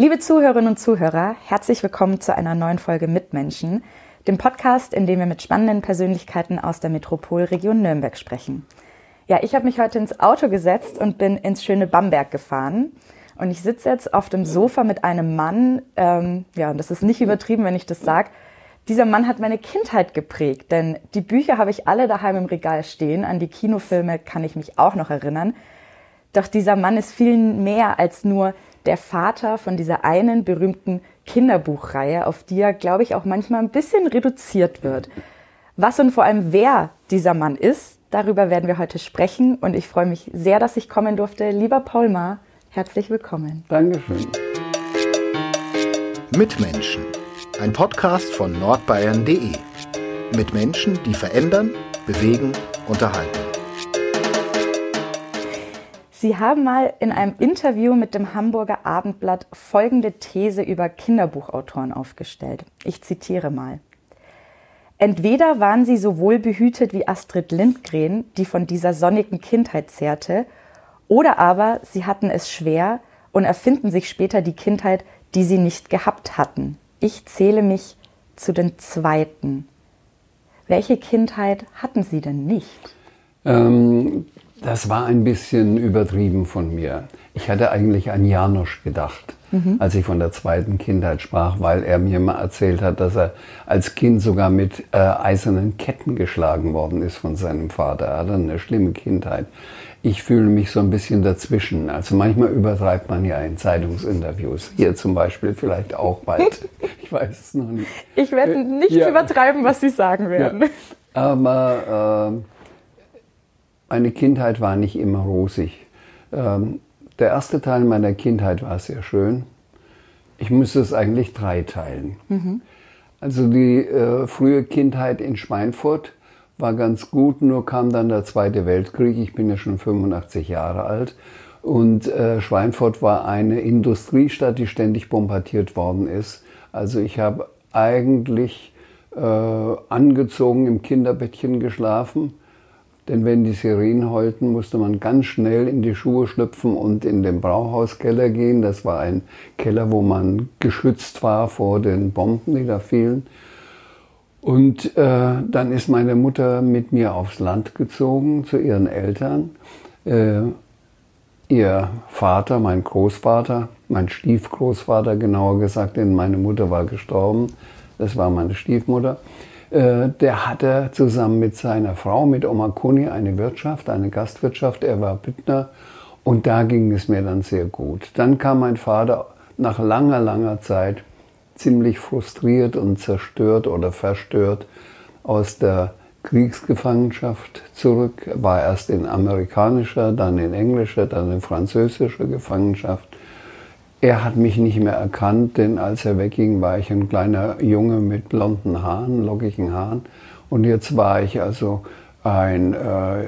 Liebe Zuhörerinnen und Zuhörer, herzlich willkommen zu einer neuen Folge Mitmenschen, dem Podcast, in dem wir mit spannenden Persönlichkeiten aus der Metropolregion Nürnberg sprechen. Ja, ich habe mich heute ins Auto gesetzt und bin ins schöne Bamberg gefahren. Und ich sitze jetzt auf dem Sofa mit einem Mann, ähm, ja, und das ist nicht übertrieben, wenn ich das sage. Dieser Mann hat meine Kindheit geprägt, denn die Bücher habe ich alle daheim im Regal stehen, an die Kinofilme kann ich mich auch noch erinnern. Doch dieser Mann ist viel mehr als nur der Vater von dieser einen berühmten Kinderbuchreihe, auf die er, glaube ich, auch manchmal ein bisschen reduziert wird. Was und vor allem wer dieser Mann ist, darüber werden wir heute sprechen und ich freue mich sehr, dass ich kommen durfte. Lieber Paul Maar, herzlich willkommen. Dankeschön. Mitmenschen, ein Podcast von nordbayern.de. Mit Menschen, die verändern, bewegen, unterhalten. Sie haben mal in einem Interview mit dem Hamburger Abendblatt folgende These über Kinderbuchautoren aufgestellt. Ich zitiere mal. Entweder waren sie so wohlbehütet wie Astrid Lindgren, die von dieser sonnigen Kindheit zehrte, oder aber sie hatten es schwer und erfinden sich später die Kindheit, die sie nicht gehabt hatten. Ich zähle mich zu den Zweiten. Welche Kindheit hatten Sie denn nicht? Ähm, das war ein bisschen übertrieben von mir. Ich hatte eigentlich an Janosch gedacht, mhm. als ich von der zweiten Kindheit sprach, weil er mir mal erzählt hat, dass er als Kind sogar mit äh, eisernen Ketten geschlagen worden ist von seinem Vater. Er hatte eine schlimme Kindheit. Ich fühle mich so ein bisschen dazwischen. Also manchmal übertreibt man ja in Zeitungsinterviews. Hier zum Beispiel vielleicht auch bald. Ich weiß es noch nicht. Ich werde äh, nichts ja. übertreiben, was Sie sagen werden. Ja. Aber äh, meine Kindheit war nicht immer rosig. Ähm, der erste Teil meiner Kindheit war sehr schön. Ich müsste es eigentlich drei teilen. Mhm. Also die äh, frühe Kindheit in Schweinfurt war ganz gut, nur kam dann der Zweite Weltkrieg. Ich bin ja schon 85 Jahre alt. Und äh, Schweinfurt war eine Industriestadt, die ständig bombardiert worden ist. Also ich habe eigentlich äh, angezogen im Kinderbettchen geschlafen denn wenn die Sirenen heulten, musste man ganz schnell in die Schuhe schlüpfen und in den Brauhauskeller gehen. Das war ein Keller, wo man geschützt war vor den Bomben, die da fielen. Und äh, dann ist meine Mutter mit mir aufs Land gezogen zu ihren Eltern. Äh, ihr Vater, mein Großvater, mein Stiefgroßvater genauer gesagt, denn meine Mutter war gestorben. Das war meine Stiefmutter. Äh, der hatte zusammen mit seiner Frau, mit Oma Kuni, eine Wirtschaft, eine Gastwirtschaft. Er war Büttner und da ging es mir dann sehr gut. Dann kam mein Vater nach langer, langer Zeit ziemlich frustriert und zerstört oder verstört aus der Kriegsgefangenschaft zurück, war erst in amerikanischer, dann in englischer, dann in französischer Gefangenschaft er hat mich nicht mehr erkannt, denn als er wegging, war ich ein kleiner Junge mit blonden Haaren, lockigen Haaren. Und jetzt war ich also ein äh,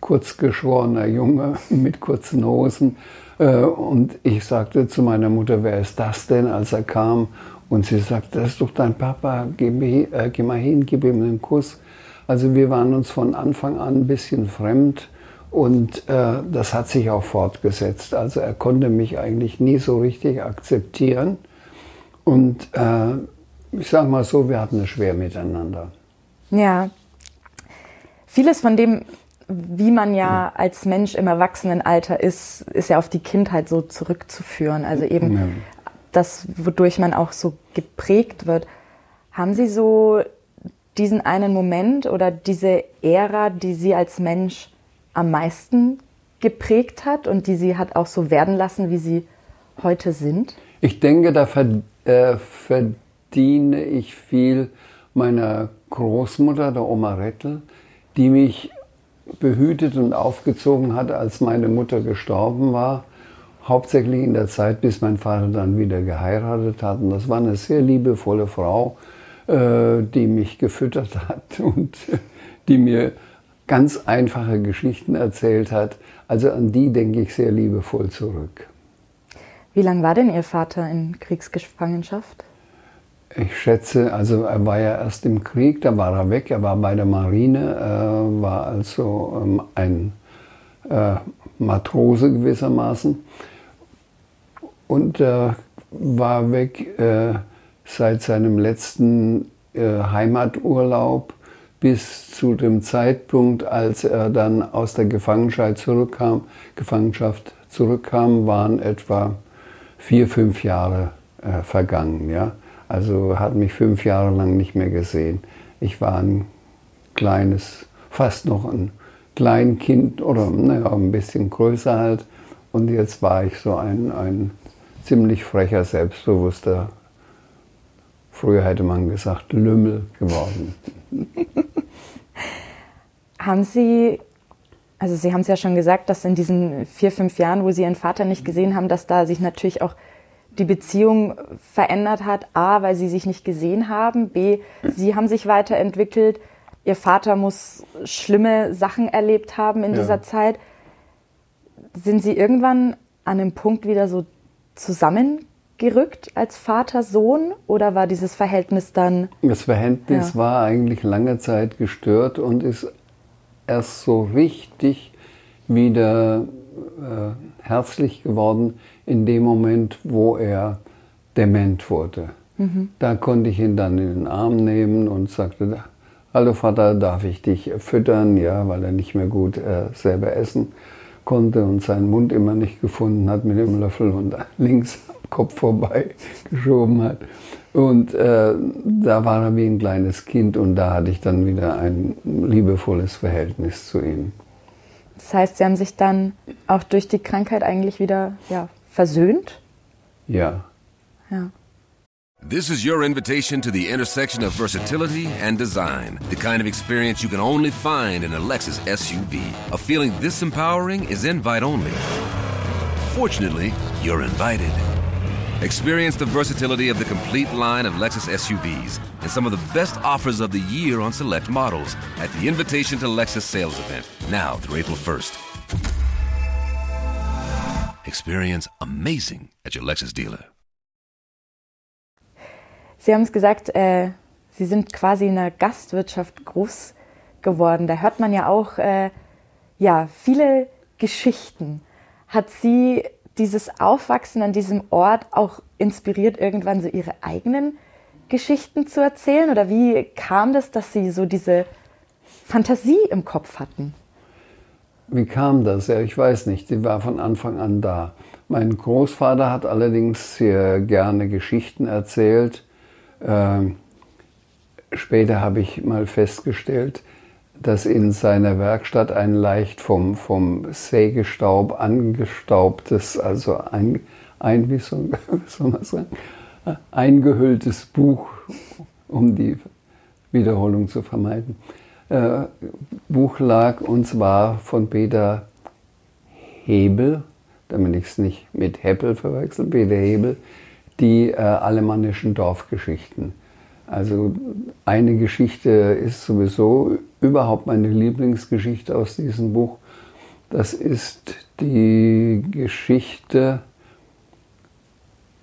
kurzgeschorener Junge mit kurzen Hosen. Äh, und ich sagte zu meiner Mutter, wer ist das denn, als er kam? Und sie sagte, das ist doch dein Papa, geh, äh, geh mal hin, gib ihm einen Kuss. Also wir waren uns von Anfang an ein bisschen fremd. Und äh, das hat sich auch fortgesetzt. Also er konnte mich eigentlich nie so richtig akzeptieren. Und äh, ich sage mal so, wir hatten es schwer miteinander. Ja. Vieles von dem, wie man ja als Mensch im Erwachsenenalter ist, ist ja auf die Kindheit so zurückzuführen. Also eben ja. das, wodurch man auch so geprägt wird. Haben Sie so diesen einen Moment oder diese Ära, die Sie als Mensch am meisten geprägt hat und die sie hat auch so werden lassen, wie sie heute sind? Ich denke, da äh, verdiene ich viel meiner Großmutter, der Oma Rettel, die mich behütet und aufgezogen hat, als meine Mutter gestorben war. hauptsächlich in der Zeit, bis mein Vater dann wieder geheiratet hat. Und das war eine sehr liebevolle Frau, äh, die mich gefüttert hat und die mir ganz einfache Geschichten erzählt hat. Also an die denke ich sehr liebevoll zurück. Wie lange war denn Ihr Vater in Kriegsgefangenschaft? Ich schätze, also er war ja erst im Krieg, da war er weg, er war bei der Marine, äh, war also ähm, ein äh, Matrose gewissermaßen und äh, war weg äh, seit seinem letzten äh, Heimaturlaub bis zu dem Zeitpunkt, als er dann aus der Gefangenschaft zurückkam, Gefangenschaft zurückkam, waren etwa vier, fünf Jahre äh, vergangen. Ja? Also hat mich fünf Jahre lang nicht mehr gesehen. Ich war ein kleines, fast noch ein Kleinkind oder naja, ein bisschen größer halt. Und jetzt war ich so ein, ein ziemlich frecher, selbstbewusster, früher hätte man gesagt, Lümmel geworden. haben Sie, also Sie haben es ja schon gesagt, dass in diesen vier, fünf Jahren, wo Sie Ihren Vater nicht gesehen haben, dass da sich natürlich auch die Beziehung verändert hat. A, weil Sie sich nicht gesehen haben. B, Sie haben sich weiterentwickelt. Ihr Vater muss schlimme Sachen erlebt haben in ja. dieser Zeit. Sind Sie irgendwann an einem Punkt wieder so zusammengerückt als Vater-Sohn oder war dieses Verhältnis dann? Das Verhältnis ja. war eigentlich lange Zeit gestört und ist erst so richtig wieder äh, herzlich geworden in dem Moment, wo er dement wurde. Mhm. Da konnte ich ihn dann in den Arm nehmen und sagte, hallo Vater, darf ich dich füttern? Ja, weil er nicht mehr gut äh, selber essen konnte und seinen Mund immer nicht gefunden hat mit dem Löffel und links Kopf vorbei geschoben hat. Und äh, da war er wie ein kleines Kind und da hatte ich dann wieder ein liebevolles Verhältnis zu ihm. Das heißt, Sie haben sich dann auch durch die Krankheit eigentlich wieder ja, versöhnt? Ja. Ja. This is your invitation to the intersection of versatility and design. The kind of experience you can only find in a Lexus SUV. A feeling this empowering is invite only. Fortunately, you're invited. Experience the versatility of the complete line of Lexus SUVs and some of the best offers of the year on select models at the Invitation to Lexus sales event, now through April 1st. Experience amazing at your Lexus dealer. Sie haben es gesagt, äh, Sie sind quasi in der Gastwirtschaft groß geworden. Da hört man ja auch äh, ja, viele Geschichten. Hat Sie dieses Aufwachsen an diesem Ort auch inspiriert, irgendwann so Ihre eigenen Geschichten zu erzählen? Oder wie kam das, dass Sie so diese Fantasie im Kopf hatten? Wie kam das? Ja, ich weiß nicht. Die war von Anfang an da. Mein Großvater hat allerdings sehr gerne Geschichten erzählt ähm, später habe ich mal festgestellt, dass in seiner Werkstatt ein leicht vom, vom Sägestaub angestaubtes, also ein, ein wie, soll, man sagen, eingehülltes Buch, um die Wiederholung zu vermeiden, äh, Buch lag und zwar von Peter Hebel, damit ich es nicht mit Heppel verwechsel, Peter Hebel, die äh, alemannischen Dorfgeschichten. Also eine Geschichte ist sowieso überhaupt meine Lieblingsgeschichte aus diesem Buch. Das ist die Geschichte,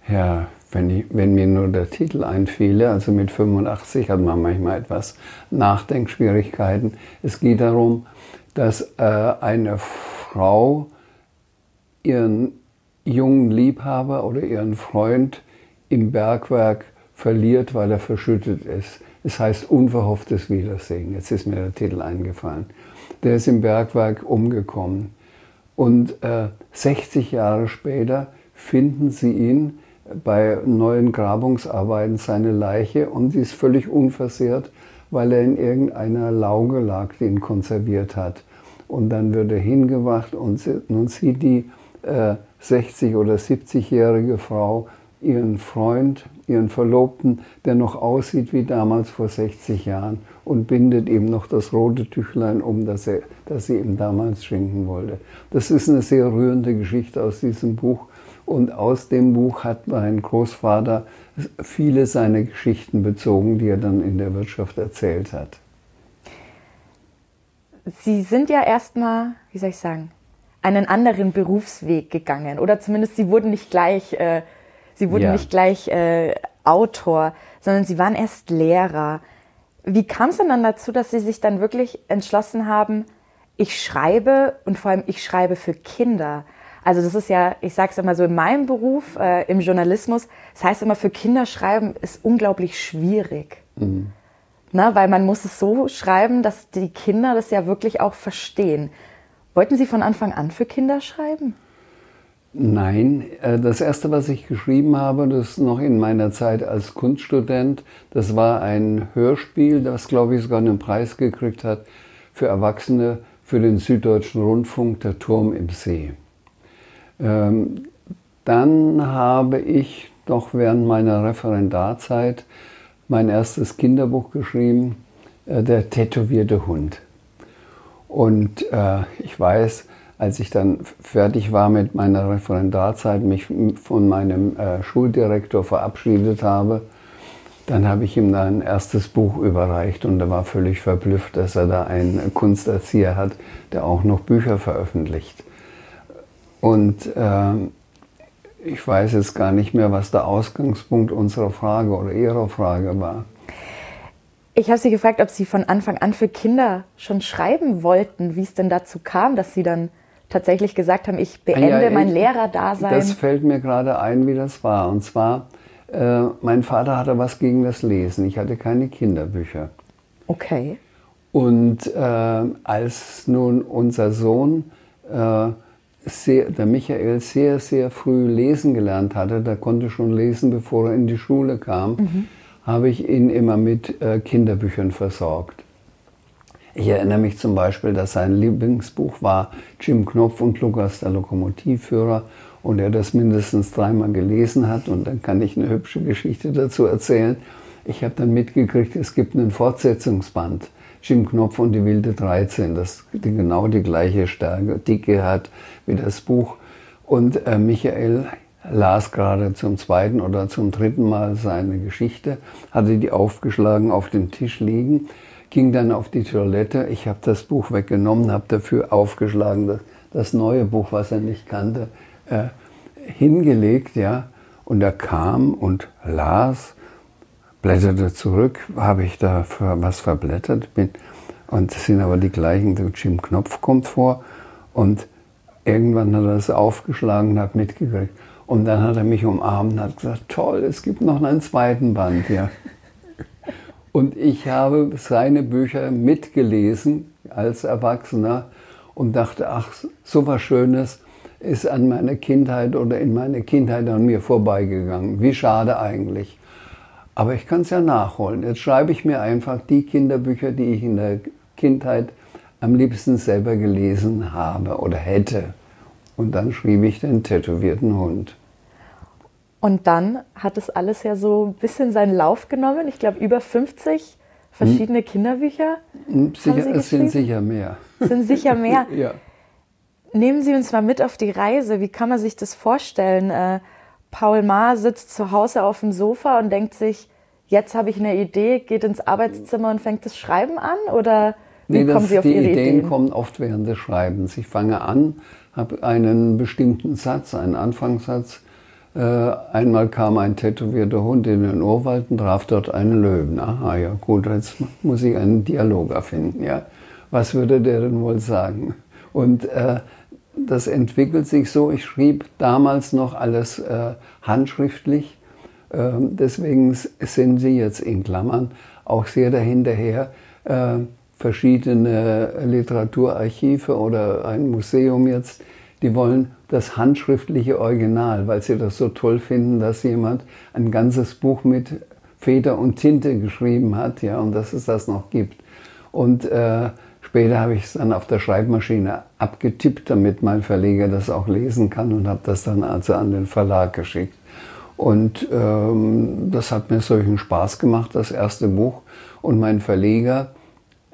ja, wenn, ich, wenn mir nur der Titel einfiele, also mit 85 hat man manchmal etwas Nachdenkschwierigkeiten. Es geht darum, dass äh, eine Frau ihren jungen Liebhaber oder ihren Freund im Bergwerk verliert, weil er verschüttet ist. Es heißt unverhofftes Wiedersehen. Jetzt ist mir der Titel eingefallen. Der ist im Bergwerk umgekommen. Und äh, 60 Jahre später finden sie ihn bei neuen Grabungsarbeiten, seine Leiche, und sie ist völlig unversehrt, weil er in irgendeiner Lauge lag, die ihn konserviert hat. Und dann wird er hingewacht und nun sieht die äh, 60- oder 70-jährige Frau ihren Freund, ihren Verlobten, der noch aussieht wie damals vor 60 Jahren und bindet ihm noch das rote Tüchlein um, das, er, das sie ihm damals schenken wollte. Das ist eine sehr rührende Geschichte aus diesem Buch Und aus dem Buch hat mein Großvater viele seiner Geschichten bezogen, die er dann in der Wirtschaft erzählt hat. Sie sind ja erstmal, wie soll ich sagen, einen anderen Berufsweg gegangen. Oder zumindest Sie wurden nicht gleich, äh, Sie wurden ja. nicht gleich äh, Autor, sondern Sie waren erst Lehrer. Wie kam es denn dann dazu, dass Sie sich dann wirklich entschlossen haben, ich schreibe und vor allem ich schreibe für Kinder? Also das ist ja, ich sage es immer so, in meinem Beruf, äh, im Journalismus, das heißt immer, für Kinder schreiben ist unglaublich schwierig. Mhm. Na, weil man muss es so schreiben, dass die Kinder das ja wirklich auch verstehen. Wollten Sie von Anfang an für Kinder schreiben? Nein, äh, das erste, was ich geschrieben habe, das noch in meiner Zeit als Kunststudent, das war ein Hörspiel, das glaube ich sogar einen Preis gekriegt hat für Erwachsene für den Süddeutschen Rundfunk, der Turm im See. Ähm, dann habe ich noch während meiner Referendarzeit mein erstes Kinderbuch geschrieben, äh, Der tätowierte Hund. Und äh, ich weiß, als ich dann fertig war mit meiner Referendarzeit, mich von meinem äh, Schuldirektor verabschiedet habe, dann habe ich ihm ein erstes Buch überreicht und er war völlig verblüfft, dass er da einen Kunsterzieher hat, der auch noch Bücher veröffentlicht. Und äh, ich weiß jetzt gar nicht mehr, was der Ausgangspunkt unserer Frage oder Ihrer Frage war. Ich habe Sie gefragt, ob Sie von Anfang an für Kinder schon schreiben wollten, wie es denn dazu kam, dass Sie dann tatsächlich gesagt haben, ich beende ja, ich, mein Lehrerdasein. Das fällt mir gerade ein, wie das war. Und zwar, äh, mein Vater hatte was gegen das Lesen. Ich hatte keine Kinderbücher. Okay. Und äh, als nun unser Sohn, äh, sehr, der Michael, sehr, sehr früh lesen gelernt hatte, der konnte schon lesen, bevor er in die Schule kam, mhm habe ich ihn immer mit äh, Kinderbüchern versorgt. Ich erinnere mich zum Beispiel, dass sein Lieblingsbuch war Jim Knopf und Lukas der Lokomotivführer und er das mindestens dreimal gelesen hat und dann kann ich eine hübsche Geschichte dazu erzählen. Ich habe dann mitgekriegt, es gibt einen Fortsetzungsband, Jim Knopf und die wilde 13, das genau die gleiche Stärke, Dicke hat wie das Buch. Und äh, Michael las gerade zum zweiten oder zum dritten Mal seine Geschichte, hatte die aufgeschlagen auf dem Tisch liegen, ging dann auf die Toilette. Ich habe das Buch weggenommen, habe dafür aufgeschlagen, das, das, neue Buch, was er nicht kannte, äh, hingelegt, ja. Und er kam und las, blätterte zurück, habe ich da was verblättert bin. Und es sind aber die gleichen, Jim Knopf kommt vor und irgendwann hat er es aufgeschlagen und hat mitgekriegt. Und dann hat er mich umarmt und hat gesagt, toll, es gibt noch einen zweiten Band. Ja. Und ich habe seine Bücher mitgelesen als Erwachsener und dachte, ach, so was Schönes ist an meiner Kindheit oder in meiner Kindheit an mir vorbeigegangen. Wie schade eigentlich. Aber ich kann es ja nachholen. Jetzt schreibe ich mir einfach die Kinderbücher, die ich in der Kindheit am liebsten selber gelesen habe oder hätte. Und dann schrieb ich den tätowierten Hund. Und dann hat es alles ja so ein bisschen seinen Lauf genommen. Ich glaube, über 50 verschiedene hm. Kinderbücher. Hm, sicher, es sind sicher mehr. Sind sicher mehr. ja. Nehmen Sie uns mal mit auf die Reise. Wie kann man sich das vorstellen? Äh, Paul Maar sitzt zu Hause auf dem Sofa und denkt sich, jetzt habe ich eine Idee, geht ins Arbeitszimmer und fängt das Schreiben an? Oder wie nee, kommen Sie auf die Ihre Ideen? Die Ideen kommen oft während des Schreibens. Ich fange an, habe einen bestimmten Satz, einen Anfangssatz, einmal kam ein tätowierter Hund in den Urwald und traf dort einen Löwen. Aha, ja gut, jetzt muss ich einen Dialog erfinden. Ja. Was würde der denn wohl sagen? Und äh, das entwickelt sich so. Ich schrieb damals noch alles äh, handschriftlich. Ähm, deswegen sind sie jetzt in Klammern auch sehr dahinterher, äh, verschiedene Literaturarchive oder ein Museum jetzt, die wollen das handschriftliche Original, weil sie das so toll finden, dass jemand ein ganzes Buch mit Feder und Tinte geschrieben hat, ja, und dass es das noch gibt. Und äh, später habe ich es dann auf der Schreibmaschine abgetippt, damit mein Verleger das auch lesen kann und habe das dann also an den Verlag geschickt. Und ähm, das hat mir solchen Spaß gemacht, das erste Buch. Und mein Verleger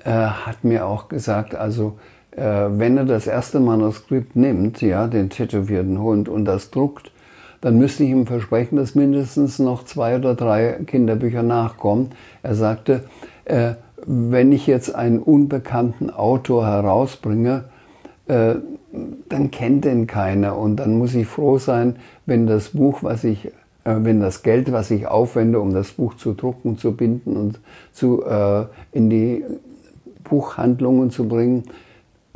äh, hat mir auch gesagt, also wenn er das erste Manuskript nimmt, ja, den tätowierten Hund und das druckt, dann müsste ich ihm versprechen, dass mindestens noch zwei oder drei Kinderbücher nachkommen. Er sagte, äh, wenn ich jetzt einen unbekannten Autor herausbringe, äh, dann kennt den keiner und dann muss ich froh sein, wenn das Buch, was ich, äh, wenn das Geld, was ich aufwende, um das Buch zu drucken, zu binden und zu, äh, in die Buchhandlungen zu bringen,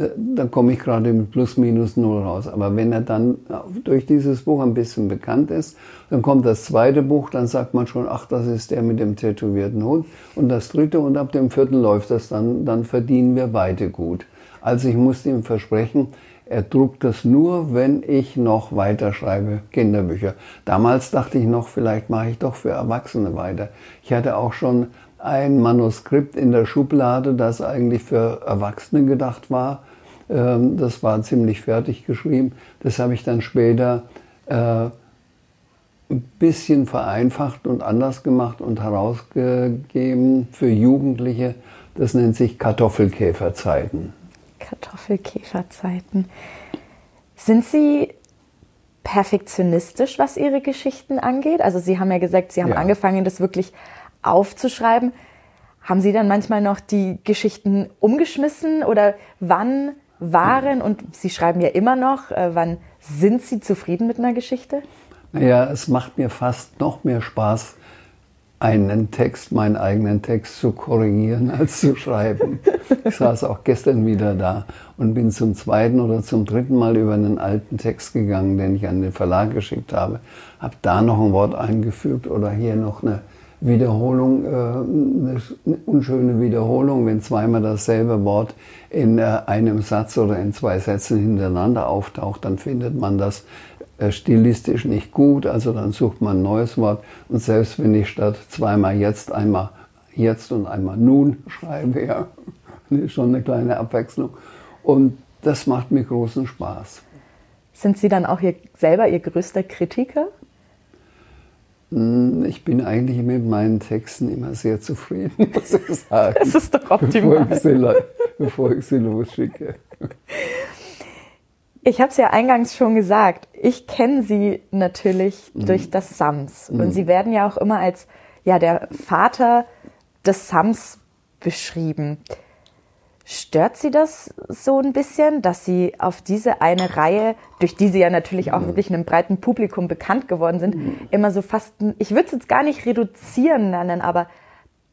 äh, dann komme ich gerade mit plus minus null raus. Aber wenn er dann durch dieses Buch ein bisschen bekannt ist, dann kommt das zweite Buch, dann sagt man schon, ach, das ist der mit dem tätowierten Hund. Und das dritte und ab dem vierten läuft das dann, dann verdienen wir beide gut. Also ich musste ihm versprechen, er druckt das nur, wenn ich noch weiter schreibe, Kinderbücher. Damals dachte ich noch, vielleicht mache ich doch für Erwachsene weiter. Ich hatte auch schon ein Manuskript in der Schublade, das eigentlich für Erwachsene gedacht war. Ähm, das war ziemlich fertig geschrieben. Das habe ich dann später äh, ein bisschen vereinfacht und anders gemacht und herausgegeben für Jugendliche. Das nennt sich Kartoffelkäferzeiten. Kartoffelkäferzeiten. Sind Sie perfektionistisch, was Ihre Geschichten angeht? Also Sie haben ja gesagt, Sie haben ja. angefangen, das wirklich aufzuschreiben. Haben Sie dann manchmal noch die Geschichten umgeschmissen oder wann waren, und Sie schreiben ja immer noch, äh, wann sind Sie zufrieden mit einer Geschichte? Naja, es macht mir fast noch mehr Spaß, einen Text, meinen eigenen Text zu korrigieren, als zu schreiben. Ich saß auch gestern wieder da und bin zum zweiten oder zum dritten Mal über einen alten Text gegangen, den ich an den Verlag geschickt habe, habe da noch ein Wort eingefügt oder hier noch eine Wiederholung, äh, eine unschöne Wiederholung, wenn zweimal dasselbe Wort in äh, einem Satz oder in zwei Sätzen hintereinander auftaucht, dann findet man das äh, stilistisch nicht gut, also dann sucht man ein neues Wort. Und selbst wenn ich statt zweimal jetzt einmal jetzt und einmal nun schreibe, ja, ist schon eine kleine Abwechslung. Und das macht mir großen Spaß. Sind Sie dann auch ihr, selber Ihr größter Kritiker? Hm, ich bin eigentlich mit meinen Texten immer sehr zufrieden, muss ich sagen. Das ist doch optimal. Bevor ich sie, bevor ich sie losschicke. Ich habe es ja eingangs schon gesagt. Ich kenne Sie natürlich mhm. durch das Sams. Mhm. Und Sie werden ja auch immer als ja, der Vater des Sams beschrieben. Stört Sie das so ein bisschen, dass Sie auf diese eine Reihe, durch die Sie ja natürlich auch wirklich einem breiten Publikum bekannt geworden sind, immer so fast, ich würde es jetzt gar nicht reduzieren nennen, aber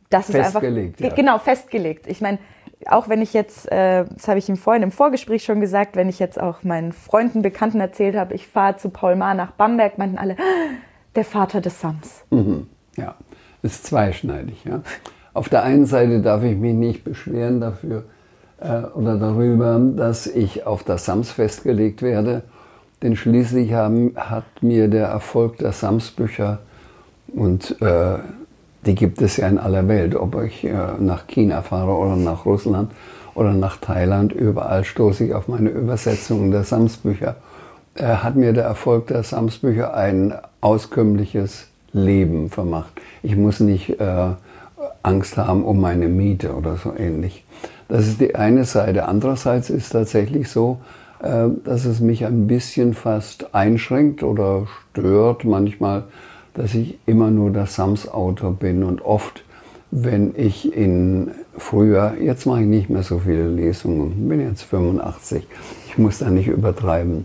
das ist einfach ja. genau festgelegt. Ich meine, auch wenn ich jetzt, äh, das habe ich ihm vorhin im Vorgespräch schon gesagt, wenn ich jetzt auch meinen Freunden, Bekannten erzählt habe, ich fahre zu Paul Maar nach Bamberg, meinten alle, ah, der Vater des Sams. Mhm. Ja, ist zweischneidig. Ja. Auf der einen Seite darf ich mich nicht beschweren dafür äh, oder darüber, dass ich auf das Sams festgelegt werde, denn schließlich haben, hat mir der Erfolg der Sams-Bücher und äh, die gibt es ja in aller Welt. Ob ich äh, nach China fahre oder nach Russland oder nach Thailand, überall stoße ich auf meine Übersetzungen der Samsbücher. Äh, hat mir der Erfolg der Samsbücher ein auskömmliches Leben vermacht. Ich muss nicht äh, Angst haben um meine Miete oder so ähnlich. Das ist die eine Seite. Andererseits ist tatsächlich so, äh, dass es mich ein bisschen fast einschränkt oder stört manchmal, dass ich immer nur der Sams-Autor bin und oft, wenn ich in früher, jetzt mache ich nicht mehr so viele Lesungen, bin jetzt 85, ich muss da nicht übertreiben.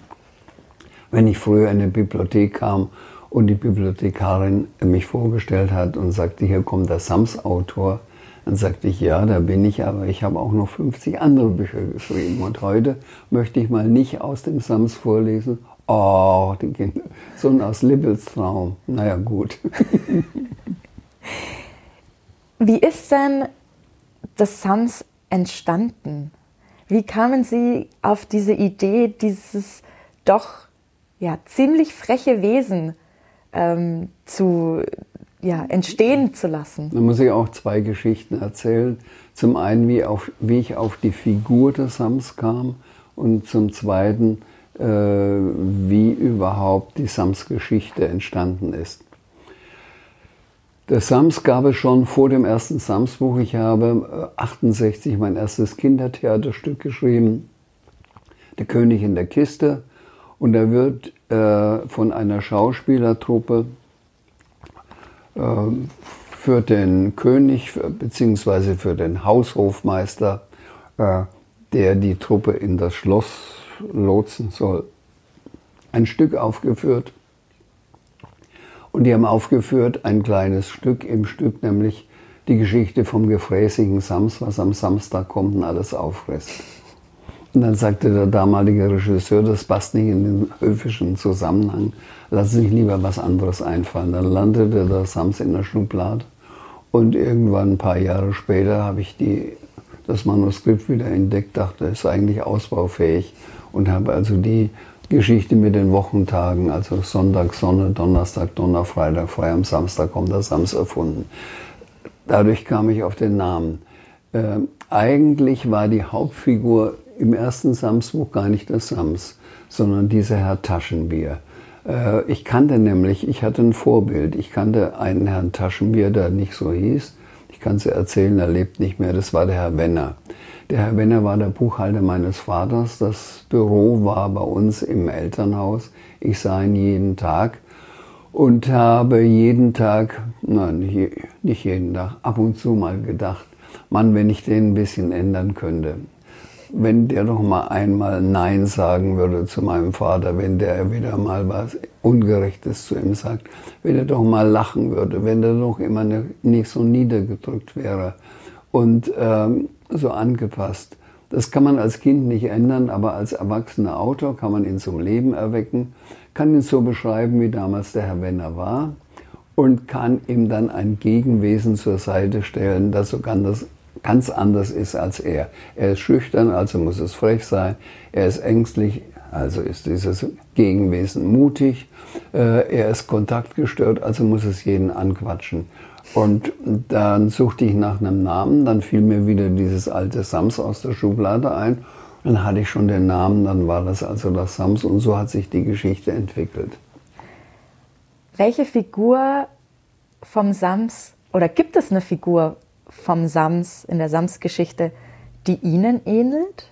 Wenn ich früher in eine Bibliothek kam und die Bibliothekarin mich vorgestellt hat und sagte, hier kommt der Sams-Autor, dann sagte ich, ja, da bin ich, aber ich habe auch noch 50 andere Bücher geschrieben. Und heute möchte ich mal nicht aus dem Sams vorlesen, Oh, die Kinder. So ein aus Libbels Traum. Naja, gut. Wie ist denn das Sams entstanden? Wie kamen Sie auf diese Idee, dieses doch ja, ziemlich freche Wesen ähm, zu ja, entstehen zu lassen? Da muss ich auch zwei Geschichten erzählen. Zum einen, wie, auf, wie ich auf die Figur des Sams kam und zum zweiten, äh, wie überhaupt die Sams-Geschichte entstanden ist. Der Sams gab es schon vor dem ersten Sams-Buch. Ich habe 68 äh, mein erstes Kindertheaterstück geschrieben, Der König in der Kiste. Und da wird äh, von einer Schauspielertruppe für den König bzw. für den Haushofmeister, äh, der die Truppe in das Schloss lotsen soll, ein Stück aufgeführt. Und die haben aufgeführt ein kleines Stück im Stück, nämlich die Geschichte vom gefräßigen Sams, was am Samstag kommt und alles auffrisst. Und dann sagte der damalige Regisseur, das passt nicht in den höfischen Zusammenhang, lass sich lieber was anderes einfallen. Dann landete der Sams in der Schublade und irgendwann ein paar Jahre später habe ich die, das Manuskript wieder entdeckt, dachte, es ist eigentlich ausbaufähig und habe also die Geschichte mit den Wochentagen, also Sonntag Sonne, Donnerstag Donner, Freitag frei, am Samstag kommt der Sams erfunden. Dadurch kam ich auf den Namen. Äh, eigentlich war die Hauptfigur im ersten Sams-Buch gar nicht der Sams, sondern dieser Herr Taschenbier. Äh, ich kannte nämlich, ich hatte ein Vorbild. Ich kannte einen Herrn Taschenbier, der nicht so hieß. Ich kann es erzählen, er lebt nicht mehr. Das war der Herr Wenner. Der Herr Wenner war der Buchhalter meines Vaters. Das Büro war bei uns im Elternhaus. Ich sah ihn jeden Tag und habe jeden Tag, nein, nicht jeden Tag, ab und zu mal gedacht, Mann, wenn ich den ein bisschen ändern könnte. Wenn der doch mal einmal Nein sagen würde zu meinem Vater, wenn der wieder mal was Ungerechtes zu ihm sagt, wenn er doch mal lachen würde, wenn er doch immer nicht so niedergedrückt wäre und ähm, so angepasst. Das kann man als Kind nicht ändern, aber als erwachsener Autor kann man ihn zum Leben erwecken kann ihn so beschreiben, wie damals der Herr Wenner war und kann ihm dann ein Gegenwesen zur Seite stellen, das so ganz, ganz anders ist als er. Er ist schüchtern, also muss es frech sein. Er ist ängstlich, also ist dieses Gegenwesen mutig. Äh, er ist kontaktgestört, also muss es jeden anquatschen. Und dann suchte ich nach einem Namen, dann fiel mir wieder dieses alte Sams aus der Schublade ein dann hatte ich schon den Namen, dann war das also das Sams und so hat sich die Geschichte entwickelt. Welche Figur vom Sams oder gibt es eine Figur vom Sams in der Sams-Geschichte, die Ihnen ähnelt?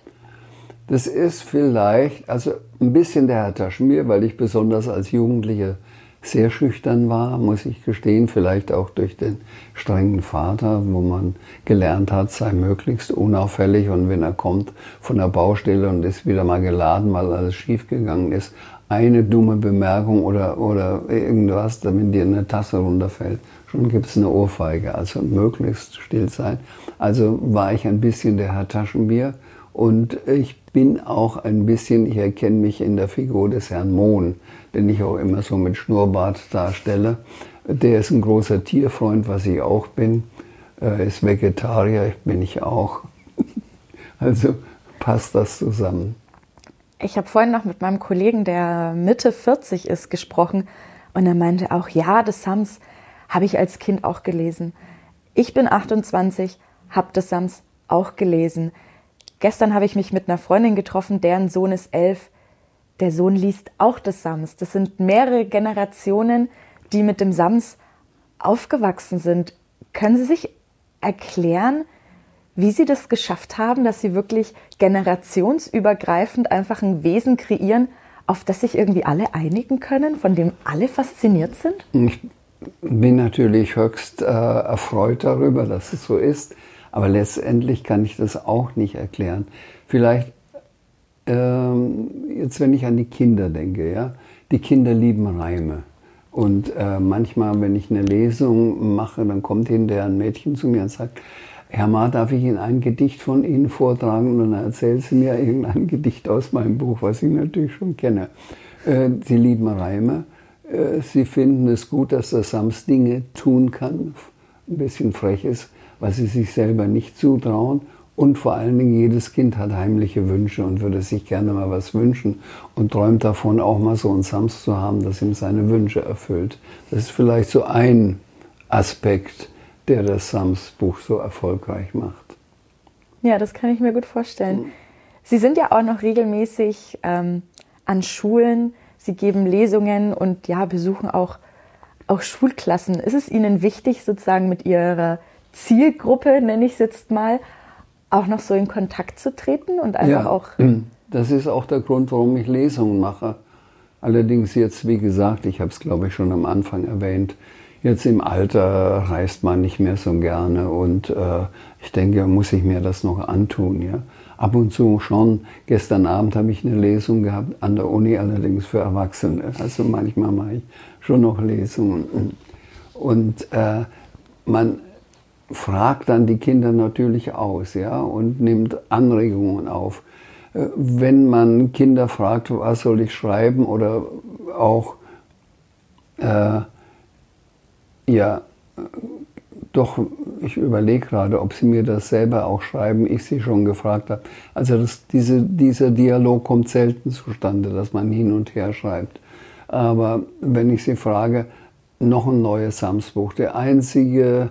Das ist vielleicht, also ein bisschen der Herr Taschmir, weil ich besonders als Jugendliche sehr schüchtern war, muss ich gestehen, vielleicht auch durch den strengen Vater, wo man gelernt hat, sei möglichst unauffällig und wenn er kommt von der Baustelle und ist wieder mal geladen, weil alles schiefgegangen ist, eine dumme Bemerkung oder, oder irgendwas, damit dir eine Tasse runterfällt, schon gibt es eine Ohrfeige. Also möglichst still sein. Also war ich ein bisschen der Herr Taschenbier und ich bin auch ein bisschen, ich erkenne mich in der Figur des Herrn Mohn den ich auch immer so mit Schnurrbart darstelle. Der ist ein großer Tierfreund, was ich auch bin. Er ist Vegetarier, bin ich auch. Also passt das zusammen. Ich habe vorhin noch mit meinem Kollegen, der Mitte 40 ist, gesprochen und er meinte auch, ja, das Sams habe ich als Kind auch gelesen. Ich bin 28, habe das Sams auch gelesen. Gestern habe ich mich mit einer Freundin getroffen, deren Sohn ist elf der Sohn liest auch das Sams. Das sind mehrere Generationen, die mit dem Sams aufgewachsen sind. Können Sie sich erklären, wie Sie das geschafft haben, dass Sie wirklich generationsübergreifend einfach ein Wesen kreieren, auf das sich irgendwie alle einigen können, von dem alle fasziniert sind? Bin natürlich höchst äh, erfreut darüber, dass es so ist, aber letztendlich kann ich das auch nicht erklären. Vielleicht ähm, jetzt wenn ich an die Kinder denke, ja, die Kinder lieben Reime. Und äh, manchmal, wenn ich eine Lesung mache, dann kommt hinterher ein Mädchen zu mir und sagt, Herr Ma, darf ich Ihnen ein Gedicht von Ihnen vortragen? Und dann erzählt sie mir irgendein Gedicht aus meinem Buch, was ich natürlich schon kenne. Äh, sie lieben Reime. Äh, sie finden es gut, dass der Sams Dinge tun kann, ein bisschen frech ist, weil sie sich selber nicht zutrauen. Und vor allen Dingen, jedes Kind hat heimliche Wünsche und würde sich gerne mal was wünschen und träumt davon, auch mal so einen Sams zu haben, das ihm seine Wünsche erfüllt. Das ist vielleicht so ein Aspekt, der das Sams-Buch so erfolgreich macht. Ja, das kann ich mir gut vorstellen. Sie sind ja auch noch regelmäßig ähm, an Schulen, Sie geben Lesungen und ja, besuchen auch, auch Schulklassen. Ist es Ihnen wichtig, sozusagen mit Ihrer Zielgruppe, nenne ich es jetzt mal, auch noch so in Kontakt zu treten und einfach ja, auch. Das ist auch der Grund, warum ich Lesungen mache. Allerdings jetzt, wie gesagt, ich habe es glaube ich schon am Anfang erwähnt, jetzt im Alter reist man nicht mehr so gerne und äh, ich denke, muss ich mir das noch antun. Ja? Ab und zu schon. Gestern Abend habe ich eine Lesung gehabt an der Uni, allerdings für Erwachsene. Also manchmal mache ich schon noch Lesungen. Und äh, man fragt dann die Kinder natürlich aus ja, und nimmt Anregungen auf. Äh, wenn man Kinder fragt, was soll ich schreiben oder auch äh, ja, doch, ich überlege gerade, ob Sie mir das selber auch schreiben, ich Sie schon gefragt habe. Also das, diese, dieser Dialog kommt selten zustande, dass man hin und her schreibt. Aber wenn ich Sie frage, noch ein neues Samsbuch. Der einzige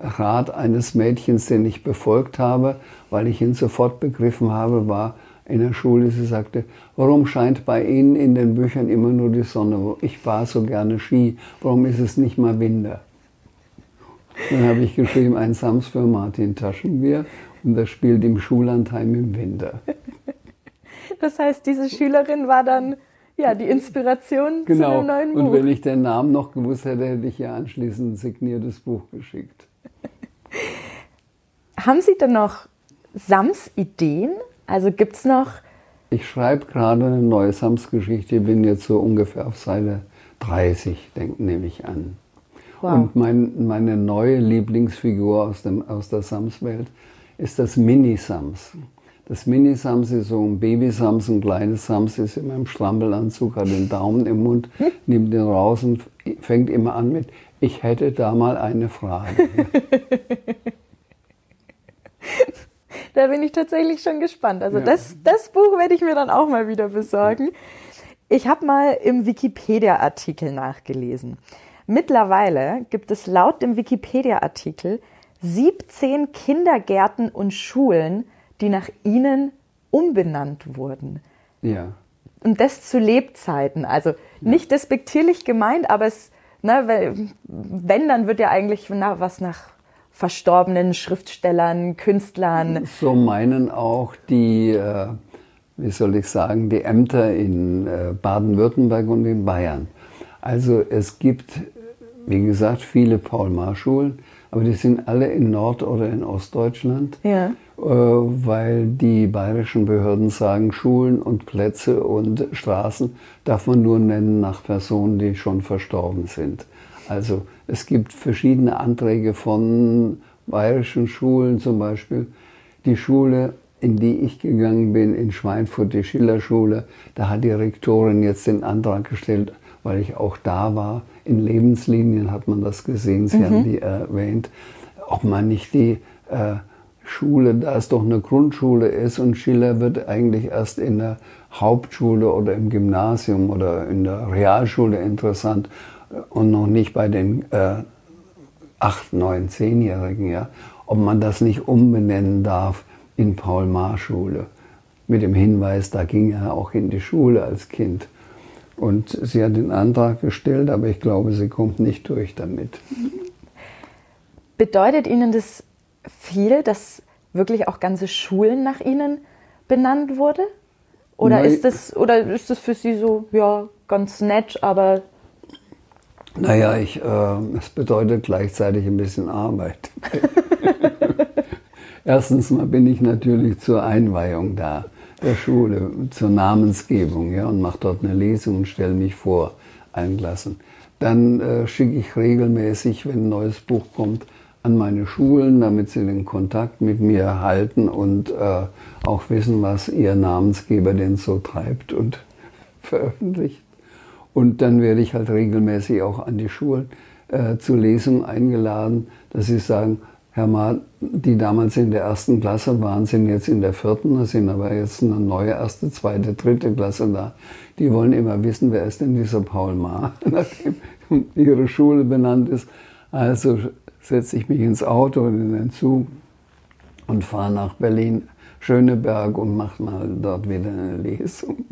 Rat eines Mädchens, den ich befolgt habe, weil ich ihn sofort begriffen habe, war in der Schule, sie sagte, warum scheint bei Ihnen in den Büchern immer nur die Sonne? Ich fahre so gerne Ski, warum ist es nicht mal Winter? Dann habe ich geschrieben, ein Sams für Martin Taschenbier und das spielt im Schullandheim im Winter. Das heißt, diese Schülerin war dann ja die Inspiration genau. zu dem neuen Buch. Und wenn ich den Namen noch gewusst hätte, hätte ich ihr anschließend ein signiertes Buch geschickt. Haben Sie denn noch Sams-Ideen? Also gibt es noch. Ich schreibe gerade eine neue Sams-Geschichte, bin jetzt so ungefähr auf Seite 30, nehme ich an. Wow. Und mein, meine neue Lieblingsfigur aus, dem, aus der Sams-Welt ist das Mini-Sams. Das Mini-Sams ist so ein Baby-Sams, ein kleines Sams ist immer im Schlampelanzug, hat den Daumen im Mund, nimmt den raus und fängt immer an mit, ich hätte da mal eine Frage. da bin ich tatsächlich schon gespannt. Also ja. das, das Buch werde ich mir dann auch mal wieder besorgen. Ich habe mal im Wikipedia-Artikel nachgelesen. Mittlerweile gibt es laut dem Wikipedia-Artikel 17 Kindergärten und Schulen, die nach ihnen umbenannt wurden. Ja. Und das zu Lebzeiten. Also nicht despektierlich gemeint, aber es, ne, wenn, dann wird ja eigentlich was nach verstorbenen Schriftstellern, Künstlern. So meinen auch die, äh, wie soll ich sagen, die Ämter in äh, Baden-Württemberg und in Bayern. Also es gibt, wie gesagt, viele Paul-Marr-Schulen, aber die sind alle in Nord- oder in Ostdeutschland, ja. äh, weil die bayerischen Behörden sagen, Schulen und Plätze und Straßen darf man nur nennen nach Personen, die schon verstorben sind. Also es gibt verschiedene Anträge von bayerischen Schulen, zum Beispiel die Schule, in die ich gegangen bin, in Schweinfurt, die Schillerschule. Da hat die Rektorin jetzt den Antrag gestellt, weil ich auch da war. In Lebenslinien hat man das gesehen, Sie mhm. haben die erwähnt, ob man nicht die äh, Schule, da es doch eine Grundschule ist und Schiller wird eigentlich erst in der Hauptschule oder im Gymnasium oder in der Realschule interessant und noch nicht bei den äh, 8, 9, 10-Jährigen, ja, ob man das nicht umbenennen darf in Paul-Marr-Schule. Mit dem Hinweis, da ging er auch in die Schule als Kind. Und sie hat den Antrag gestellt, aber ich glaube, sie kommt nicht durch damit. Bedeutet Ihnen das viel, dass wirklich auch ganze Schulen nach Ihnen benannt wurde? Oder Nein. ist das oder ist das für Sie so ja ganz nett, aber naja, ich, äh, es bedeutet gleichzeitig ein bisschen Arbeit. Erstens mal bin ich natürlich zur Einweihung da, der Schule, zur Namensgebung, ja, und mache dort eine Lesung und stelle mich vor, allen Klassen. Dann äh, schicke ich regelmäßig, wenn ein neues Buch kommt, an meine Schulen, damit sie den Kontakt mit mir halten und äh, auch wissen, was ihr Namensgeber denn so treibt und veröffentlicht. Und dann werde ich halt regelmäßig auch an die Schulen äh, zu Lesungen eingeladen, dass sie sagen, Herr Ma, die damals in der ersten Klasse waren, sind jetzt in der vierten, da sind aber jetzt eine neue erste, zweite, dritte Klasse da. Die wollen immer wissen, wer ist denn dieser Paul Ma, nachdem ihre Schule benannt ist. Also setze ich mich ins Auto und in den Zug und fahre nach Berlin, Schöneberg und mache mal dort wieder eine Lesung.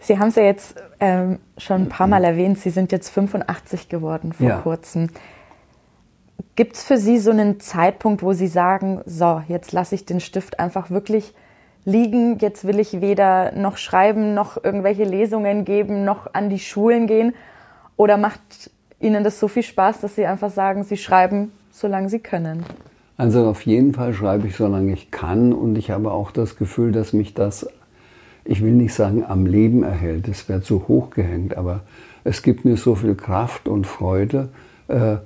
Sie haben es ja jetzt ähm, schon ein paar Mal mhm. erwähnt, Sie sind jetzt 85 geworden vor ja. kurzem. Gibt es für Sie so einen Zeitpunkt, wo Sie sagen, so, jetzt lasse ich den Stift einfach wirklich liegen, jetzt will ich weder noch schreiben, noch irgendwelche Lesungen geben, noch an die Schulen gehen? Oder macht Ihnen das so viel Spaß, dass Sie einfach sagen, Sie schreiben, solange Sie können? Also auf jeden Fall schreibe ich, solange ich kann. Und ich habe auch das Gefühl, dass mich das, ich will nicht sagen, am Leben erhält. Es wäre zu hoch gehängt, aber es gibt mir so viel Kraft und Freude. Äh,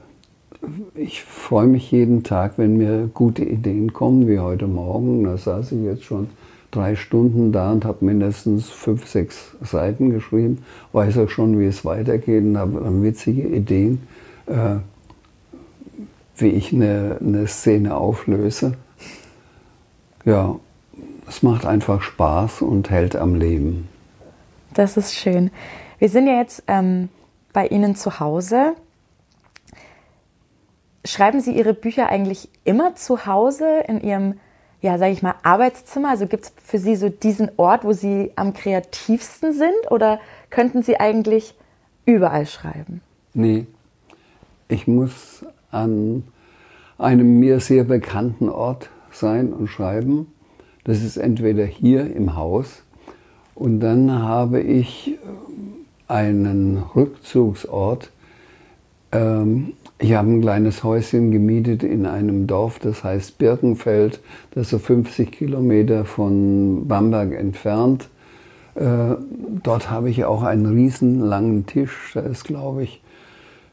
ich freue mich jeden Tag, wenn mir gute Ideen kommen, wie heute Morgen. Da saß ich jetzt schon drei Stunden da und habe mindestens fünf, sechs Seiten geschrieben, weiß auch schon, wie es weitergeht und habe witzige Ideen, äh, wie ich eine, eine Szene auflöse. Ja, es macht einfach Spaß und hält am Leben. Das ist schön. Wir sind ja jetzt ähm, bei Ihnen zu Hause. Schreiben Sie Ihre Bücher eigentlich immer zu Hause in Ihrem ja, sage ich mal, Arbeitszimmer? Also gibt es für Sie so diesen Ort, wo Sie am kreativsten sind oder könnten Sie eigentlich überall schreiben? Nee, ich muss an einem mir sehr bekannten Ort sein und schreiben. Das ist entweder hier im Haus und dann habe ich einen Rückzugsort ähm, ich habe ein kleines Häuschen gemietet in einem Dorf, das heißt Birkenfeld, das ist so 50 Kilometer von Bamberg entfernt. Äh, dort habe ich auch einen riesen langen Tisch, der ist, glaube ich,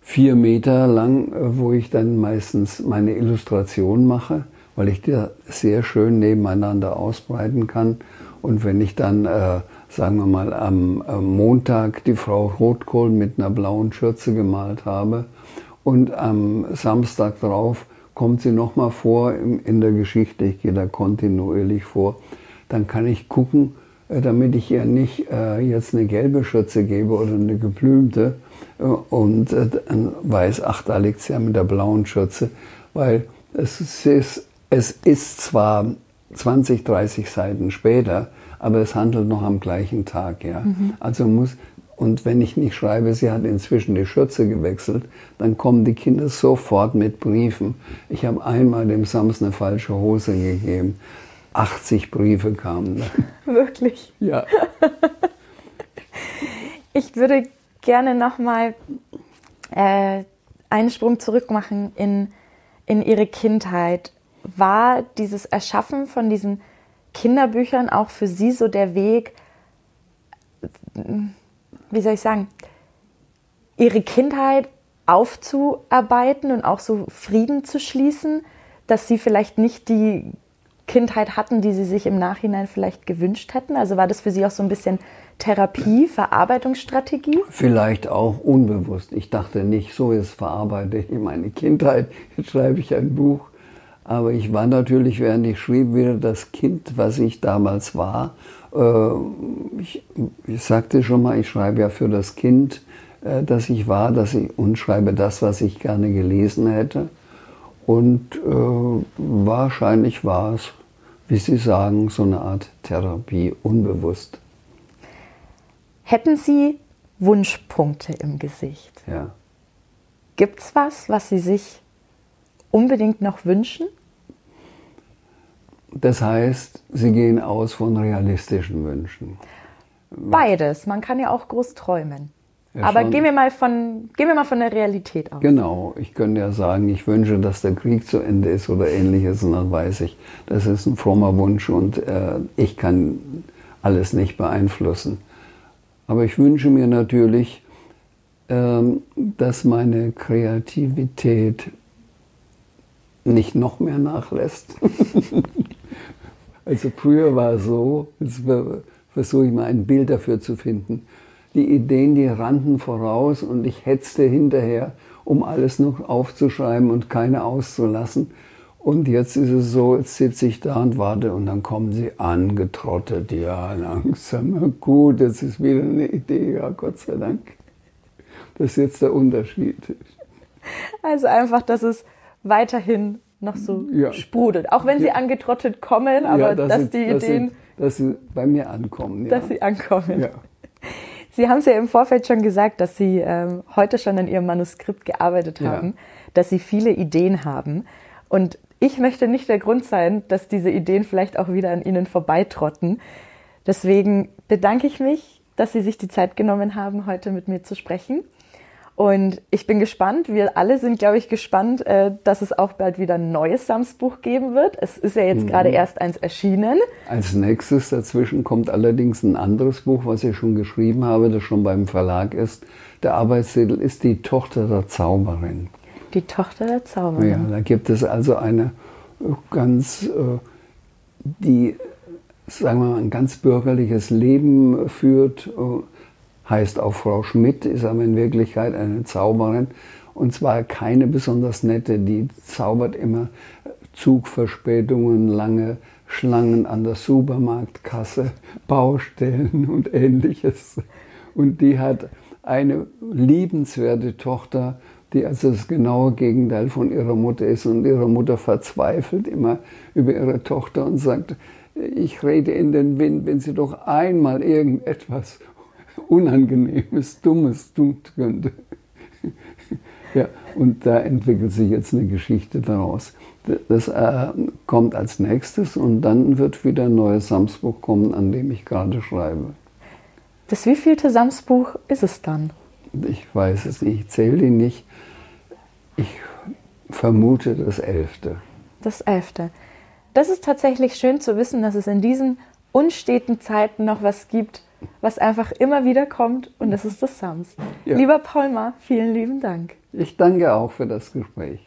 vier Meter lang, äh, wo ich dann meistens meine Illustration mache, weil ich die sehr schön nebeneinander ausbreiten kann. Und wenn ich dann, äh, sagen wir mal, am, am Montag die Frau Rotkohl mit einer blauen Schürze gemalt habe, und am Samstag drauf kommt sie nochmal vor in der Geschichte. Ich gehe da kontinuierlich vor. Dann kann ich gucken, äh, damit ich ihr nicht äh, jetzt eine gelbe Schürze gebe oder eine geblümte äh, und dann weiß, ach, da liegt sie ja mit der blauen Schürze, weil es ist, es ist zwar 20, 30 Seiten später, aber es handelt noch am gleichen Tag. Ja? Mhm. Also muss, und wenn ich nicht schreibe, sie hat inzwischen die Schürze gewechselt, dann kommen die Kinder sofort mit Briefen. Ich habe einmal dem Sams eine falsche Hose gegeben. 80 Briefe kamen. Wirklich? Ja. ich würde gerne nochmal äh, einen Sprung zurück machen in, in Ihre Kindheit. War dieses Erschaffen von diesen Kinderbüchern auch für Sie so der Weg, wie soll ich sagen, ihre Kindheit aufzuarbeiten und auch so Frieden zu schließen, dass sie vielleicht nicht die Kindheit hatten, die sie sich im Nachhinein vielleicht gewünscht hätten? Also war das für sie auch so ein bisschen Therapie, Verarbeitungsstrategie? Vielleicht auch unbewusst. Ich dachte nicht, so jetzt verarbeite ich meine Kindheit, jetzt schreibe ich ein Buch. Aber ich war natürlich, während ich schrieb, wieder das Kind, was ich damals war äh, ich, ich, sagte schon mal, ich schreibe ja für das Kind, äh, das ich war, dass ich, und schreibe das, was ich gerne gelesen hätte. Und äh, wahrscheinlich war es, wie Sie sagen, so eine Art Therapie, unbewusst. Hätten Sie Wunschpunkte im Gesicht? Ja. Gibt es was, was Sie sich unbedingt noch wünschen? Das heißt, Sie gehen aus von realistischen Wünschen. Beides. Man kann ja auch groß träumen. Ja, Aber gehen wir, mal von, gehen wir mal von der Realität aus. Genau. Ich könnte ja sagen, ich wünsche, dass der Krieg zu Ende ist oder ähnliches. Und dann weiß ich, das ist ein frommer Wunsch und äh, ich kann alles nicht beeinflussen. Aber ich wünsche mir natürlich, ähm, dass meine Kreativität nicht noch mehr nachlässt. Also früher war es so, jetzt versuche ich mal ein Bild dafür zu finden. Die Ideen, die rannten voraus und ich hetzte hinterher, um alles noch aufzuschreiben und keine auszulassen. Und jetzt ist es so, jetzt sitze ich da und warte und dann kommen sie angetrottet. Ja, langsam, gut, jetzt ist wieder eine Idee, ja, Gott sei Dank. Das ist jetzt der Unterschied. Also einfach, dass es weiterhin noch so ja. sprudelt. Auch wenn sie angetrottet kommen, aber ja, dass, dass die dass Ideen. Sie, dass sie bei mir ankommen. Dass sie ankommen. Sie haben es ja im Vorfeld schon gesagt, dass Sie ähm, heute schon an Ihrem Manuskript gearbeitet haben, dass Sie viele Ideen haben. Und ich möchte nicht der Grund sein, dass diese Ideen vielleicht auch wieder an Ihnen vorbeitrotten. Deswegen bedanke ich mich, dass Sie sich die Zeit genommen haben, heute mit mir zu sprechen. Und ich bin gespannt, wir alle sind, glaube ich, gespannt, äh, dass es auch bald wieder ein neues Sams-Buch geben wird. Es ist ja jetzt mhm. gerade erst eins erschienen. Als nächstes dazwischen kommt allerdings ein anderes Buch, was ich schon geschrieben habe, das schon beim Verlag ist. Der Arbeitstitel ist Die Tochter der Zauberin. Die Tochter der Zauberin. Ja, da gibt es also eine ganz, äh, die, sagen wir mal, ein ganz bürgerliches Leben führt äh, heißt auch Frau Schmidt, ist aber in Wirklichkeit eine Zauberin. Und zwar keine besonders nette, die zaubert immer Zugverspätungen, lange Schlangen an der Supermarktkasse, Baustellen und ähnliches. Und die hat eine liebenswerte Tochter, die also das genaue Gegenteil von ihrer Mutter ist. Und ihre Mutter verzweifelt immer über ihre Tochter und sagt, ich rede in den Wind, wenn sie doch einmal irgendetwas Unangenehmes, Dummes tun könnte. ja, und da entwickelt sich jetzt eine Geschichte daraus. Das äh, kommt als nächstes und dann wird wieder ein neues Samsbuch kommen, an dem ich gerade schreibe. Das wievielte Samsbuch ist es dann? Ich weiß es nicht, ich zähle ihn nicht. Ich vermute das elfte. Das elfte. Das ist tatsächlich schön zu wissen, dass es in diesen unsteten Zeiten noch was gibt, was einfach immer wieder kommt und das ist das Sams. Ja. Lieber Paulmar, vielen lieben Dank. Ich danke auch für das Gespräch.